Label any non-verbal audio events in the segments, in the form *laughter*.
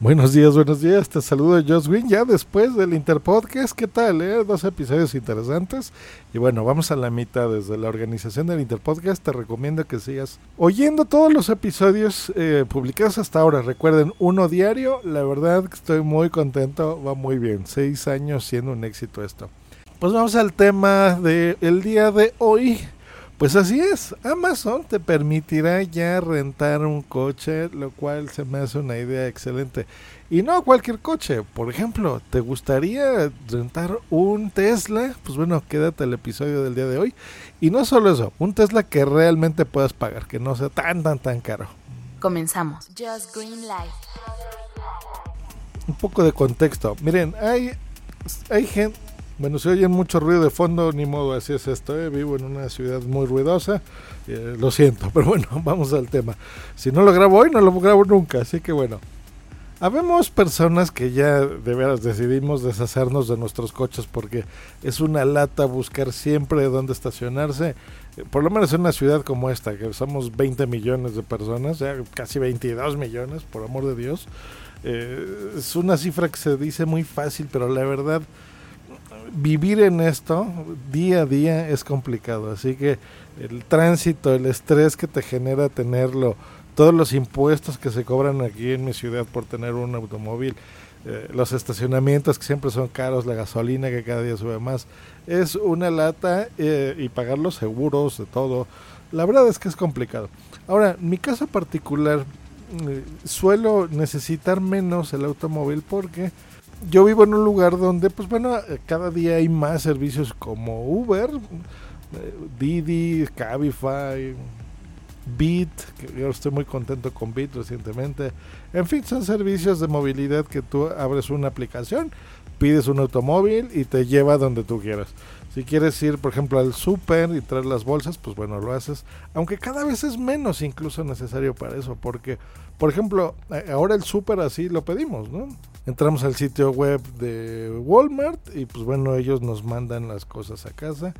Buenos días, buenos días. Te saludo Josh Win ya después del Interpodcast. ¿Qué tal? Eh? Dos episodios interesantes. Y bueno, vamos a la mitad desde la organización del Interpodcast. Te recomiendo que sigas oyendo todos los episodios eh, publicados hasta ahora. Recuerden, uno diario. La verdad estoy muy contento. Va muy bien. Seis años siendo un éxito esto. Pues vamos al tema del día de hoy. Pues así es, Amazon te permitirá ya rentar un coche, lo cual se me hace una idea excelente. Y no cualquier coche, por ejemplo, ¿te gustaría rentar un Tesla? Pues bueno, quédate el episodio del día de hoy. Y no solo eso, un Tesla que realmente puedas pagar, que no sea tan, tan, tan caro. Comenzamos. Just Green Light. Un poco de contexto. Miren, hay, hay gente bueno, si oyen mucho ruido de fondo, ni modo, así es esto. ¿eh? Vivo en una ciudad muy ruidosa, eh, lo siento, *laughs* pero bueno, vamos al tema. Si no lo grabo hoy, no lo grabo nunca, así que bueno. Habemos personas que ya de veras decidimos deshacernos de nuestros coches porque es una lata buscar siempre dónde estacionarse. Eh, por lo menos en una ciudad como esta, que somos 20 millones de personas, ya casi 22 millones, por amor de Dios. es una cifra que se dice muy fácil, pero la verdad vivir en esto día a día es complicado. Así que el tránsito, el estrés que te genera tenerlo, todos los impuestos que se cobran aquí en mi ciudad por tener un automóvil, eh, los estacionamientos que siempre son caros, la gasolina que cada día sube más, es una lata eh, y pagar los seguros, de todo. La verdad es que es complicado. Ahora, mi caso particular, eh, suelo necesitar menos el automóvil porque yo vivo en un lugar donde, pues bueno, cada día hay más servicios como Uber, eh, Didi, Cabify, Bit, que yo estoy muy contento con Bit recientemente. En fin, son servicios de movilidad que tú abres una aplicación, pides un automóvil y te lleva donde tú quieras. Si quieres ir, por ejemplo, al súper y traer las bolsas, pues bueno, lo haces. Aunque cada vez es menos incluso necesario para eso, porque, por ejemplo, ahora el súper así lo pedimos, ¿no? Entramos al sitio web de Walmart y pues bueno, ellos nos mandan las cosas a casa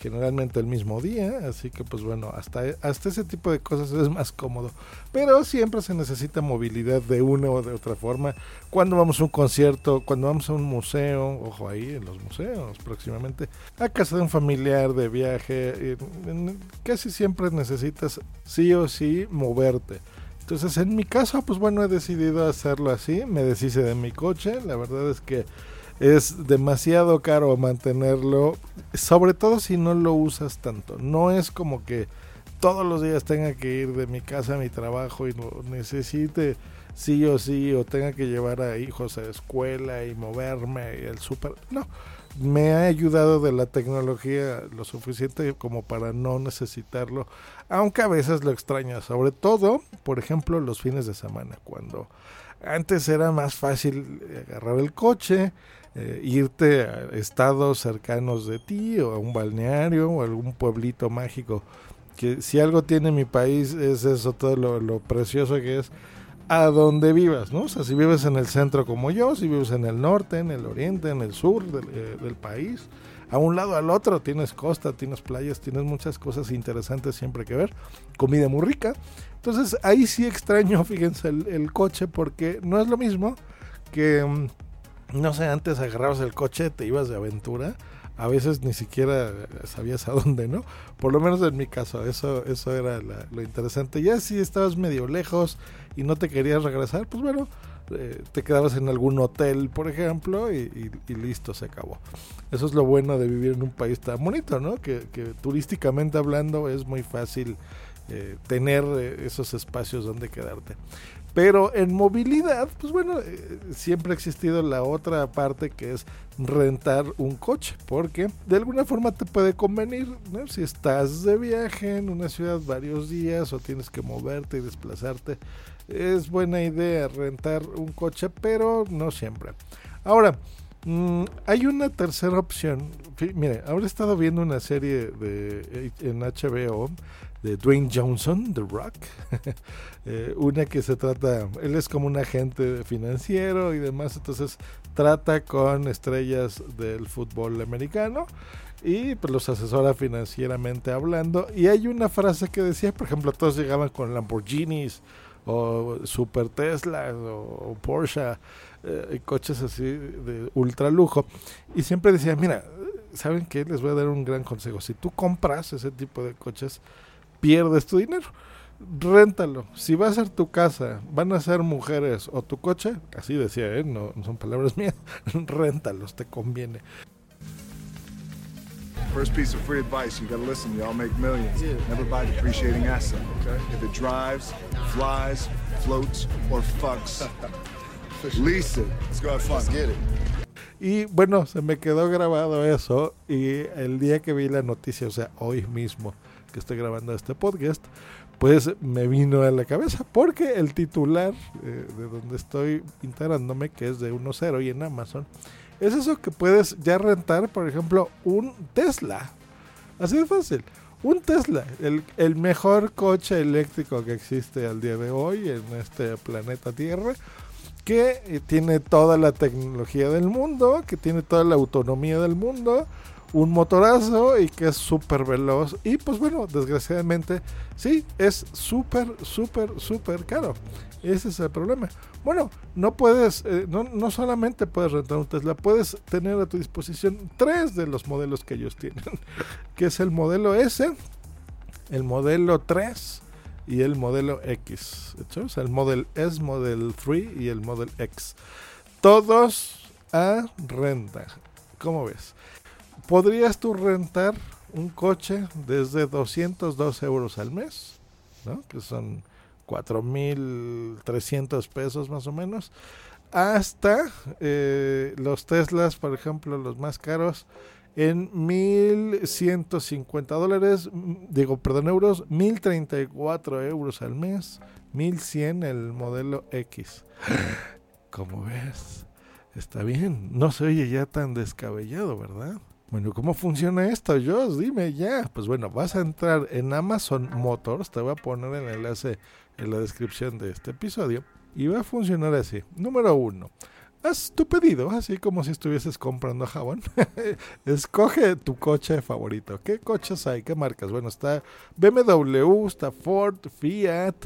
generalmente el mismo día, así que pues bueno, hasta, hasta ese tipo de cosas es más cómodo. Pero siempre se necesita movilidad de una o de otra forma. Cuando vamos a un concierto, cuando vamos a un museo, ojo ahí en los museos próximamente, a casa de un familiar de viaje, casi siempre necesitas sí o sí moverte. Entonces en mi caso, pues bueno, he decidido hacerlo así, me deshice de mi coche, la verdad es que es demasiado caro mantenerlo, sobre todo si no lo usas tanto. No es como que todos los días tenga que ir de mi casa a mi trabajo y no necesite sí o sí o tenga que llevar a hijos a escuela y moverme y el súper. No, me ha ayudado de la tecnología lo suficiente como para no necesitarlo, aunque a veces lo extraña, sobre todo, por ejemplo, los fines de semana, cuando antes era más fácil agarrar el coche, eh, irte a estados cercanos de ti o a un balneario o algún pueblito mágico. Que si algo tiene mi país es eso, todo lo, precioso que es a donde vivas, ¿no? O sea, si vives en el centro como yo, si vives en el norte, en el oriente, en el sur del, eh, país, a un lado al otro tienes costa, tienes playas, tienes muchas cosas interesantes siempre que ver, comida muy rica. Entonces ahí sí extraño, *laughs* fíjense, el, el coche porque no es lo mismo que mm, no sé, antes agarrabas el coche, te ibas de aventura, a veces ni siquiera sabías a dónde, ¿no? Por lo menos en mi caso, eso, eso era lo interesante. Ya si estabas medio lejos y no te querías regresar, pues bueno, eh, te quedabas en algún hotel, por ejemplo, y, listo, se acabó. Eso es lo bueno de vivir en un país tan bonito, ¿no? Que, turísticamente hablando es muy fácil eh, tener eh, esos espacios donde quedarte. Pero en movilidad, pues bueno, eh, siempre ha existido la otra parte que es rentar un coche, porque de alguna forma te puede convenir, ¿no? Si estás de viaje en una ciudad varios días o tienes que moverte y desplazarte, es buena idea rentar un coche, pero no siempre. Ahora, mm, hay una tercera opción. Mire, ahora he estado viendo una serie de, en HBO de Dwayne Johnson, The Rock. *laughs* Eh, una que se trata, él es como un agente financiero y demás, entonces trata con estrellas del fútbol americano y pues los asesora financieramente hablando. Y hay una frase que decía, por ejemplo, todos llegaban con Lamborghinis o Super Tesla o, Porsche, eh, coches así de ultra lujo. Y siempre decía, mira, ¿saben qué? Les voy a dar un gran consejo. Si tú compras ese tipo de coches, pierdes tu dinero. Réntalo. Si va a ser tu casa, van a ser mujeres o tu coche, así decía, ¿eh? no, no son palabras *laughs* mías, réntalos, te conviene. First piece of free advice, you gotta listen, y'all make millions. Never buy depreciating asset, okay? If it drives, flies, floats, or fucks, *laughs* lease it. Let's go have fun. Let's get it. Y bueno, se me quedó grabado eso y el día que vi la noticia, o sea, hoy mismo que estoy grabando este podcast, pues me vino a la cabeza porque el titular eh, de donde estoy integrándome, que es de 1.0 y en Amazon, es eso que puedes ya rentar, por ejemplo, un Tesla. Así de fácil. Un Tesla, el, el mejor coche eléctrico que existe al día de hoy en este planeta Tierra que eh, tiene toda la tecnología del mundo, que tiene toda la autonomía del mundo, un motorazo y que es súper veloz. Y pues bueno, desgraciadamente, sí, es súper, súper, súper caro. Ese es el problema. Bueno, no puedes, eh, no, no solamente puedes rentar un Tesla, puedes tener a tu disposición tres de los modelos que ellos tienen, *laughs* que es el modelo S, el modelo 3 y el modelo X. O sea, el Model S, Model 3 y el Model X. Todos a renta. ¿Cómo ves? ¿Podrías tú rentar un coche desde 202 euros al mes? ¿no? Que son 4.300 pesos más o menos. Hasta eh, los Teslas, por ejemplo, los más caros, en 1.150 dólares, digo, perdón, euros, 1.034 euros al mes, 1.100 el modelo X. *gasps* Como ves, está bien, no se oye ya tan descabellado, ¿verdad? Bueno, ¿cómo funciona esto, Josh? Dime ya. Pues bueno, vas a entrar en Amazon Motors, te voy a poner el enlace en la descripción de este episodio, y va a funcionar así. Número uno, haz tu pedido, así como si estuvieses comprando jabón. *laughs* Escoge tu coche favorito. ¿Qué coches hay? ¿Qué marcas? Bueno, está BMW, está Ford, Fiat,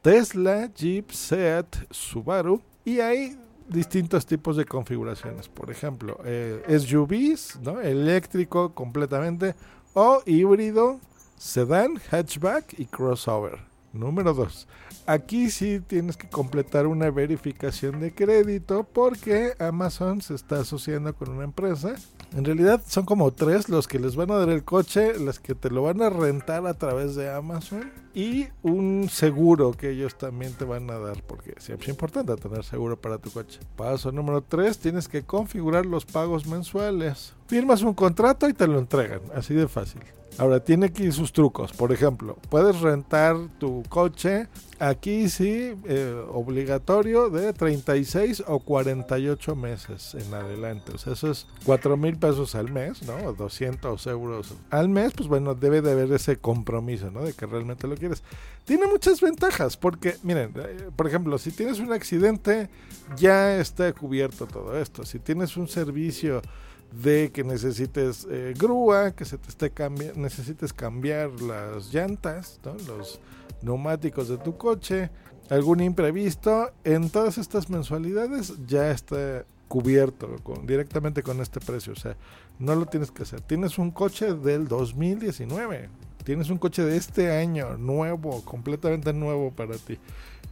Tesla, Jeep, Seat, Subaru. Y hay distintos tipos de configuraciones. Por ejemplo, eh, SUVs, ¿no? eléctrico completamente, o híbrido, sedán, hatchback y crossover. Número 2. Aquí sí tienes que completar una verificación de crédito porque Amazon se está asociando con una empresa. En realidad son como tres los que les van a dar el coche, las que te lo van a rentar a través de Amazon y un seguro que ellos también te van a dar porque siempre es importante tener seguro para tu coche. Paso número 3, tienes que configurar los pagos mensuales. Firmas un contrato y te lo entregan, así de fácil. Ahora, tiene aquí sus trucos. Por ejemplo, puedes rentar tu coche aquí sí, eh, obligatorio de 36 o 48 meses en adelante. O sea, eso es 4 mil pesos al mes, ¿no? 200 euros al mes. Pues bueno, debe de haber ese compromiso, ¿no? De que realmente lo quieres. Tiene muchas ventajas porque, miren, eh, por ejemplo, si tienes un accidente, ya está cubierto todo esto. Si tienes un servicio de que necesites eh, grúa, que se te esté cambiando, necesites cambiar las llantas, los neumáticos de tu coche, algún imprevisto, en todas estas mensualidades ya está cubierto con, directamente con este precio, o sea, no lo tienes que hacer. Tienes un coche del 2019, tienes un coche de este año, nuevo, completamente nuevo para ti.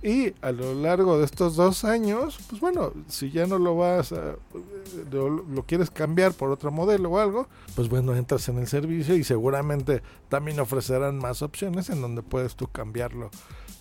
Y a lo largo de estos dos años, pues bueno, si ya no lo vas a, lo, quieres cambiar por otro modelo o algo, pues bueno, entras en el servicio y seguramente también ofrecerán más opciones en donde puedes tú cambiarlo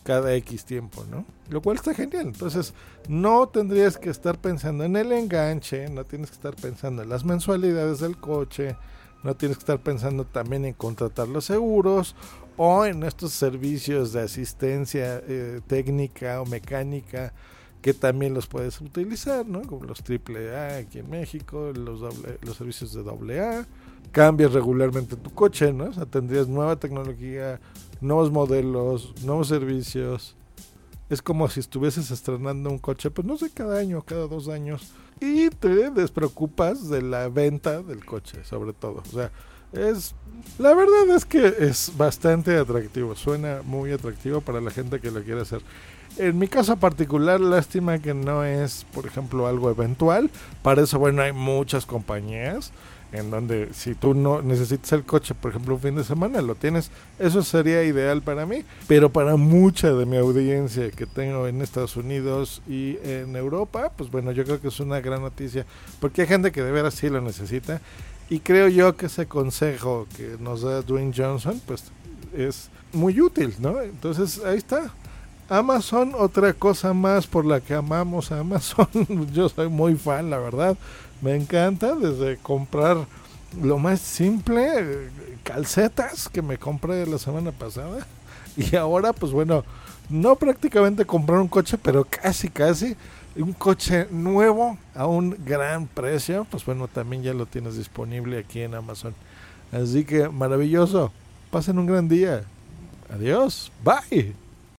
cada X tiempo, ¿no? Lo cual está genial. Entonces, no tendrías que estar pensando en el enganche, no tienes que estar pensando en las mensualidades del coche, no tienes que estar pensando también en contratar los seguros o en estos servicios de asistencia eh, técnica o mecánica que también los puedes utilizar, ¿no? Como los AAA aquí en México, los, los servicios de AA. Cambias regularmente tu coche, ¿no? O sea, tendrías nueva tecnología, nuevos modelos, nuevos servicios. Es como si estuvieses estrenando un coche, pues no sé, cada año, cada dos años. Y te despreocupas de la venta del coche, sobre todo. O sea, Es la verdad es que es bastante atractivo, suena muy atractivo para la gente que lo quiere hacer. En mi caso particular, lástima que no es, por ejemplo, algo eventual. Para eso, bueno, hay muchas compañías en donde si tú no necesitas el coche, por ejemplo, un fin de semana, lo tienes. Eso sería ideal para mí, pero para mucha de mi audiencia que tengo en Estados Unidos y en Europa, pues bueno, yo creo que es una gran noticia, porque hay gente que de veras sí lo necesita. Y creo yo que ese consejo que nos da Dwayne Johnson, pues es muy útil, ¿no? Entonces ahí está. Amazon, otra cosa más por la que amamos a Amazon. *laughs* Yo soy muy fan, la verdad. Me encanta desde comprar lo más simple, calcetas que me compré la semana pasada. *laughs* Y ahora, pues bueno, no prácticamente comprar un coche, pero casi, casi un coche nuevo a un gran precio. Pues bueno, también ya lo tienes disponible aquí en Amazon. Así que maravilloso. Pasen un gran día. Adiós. Bye.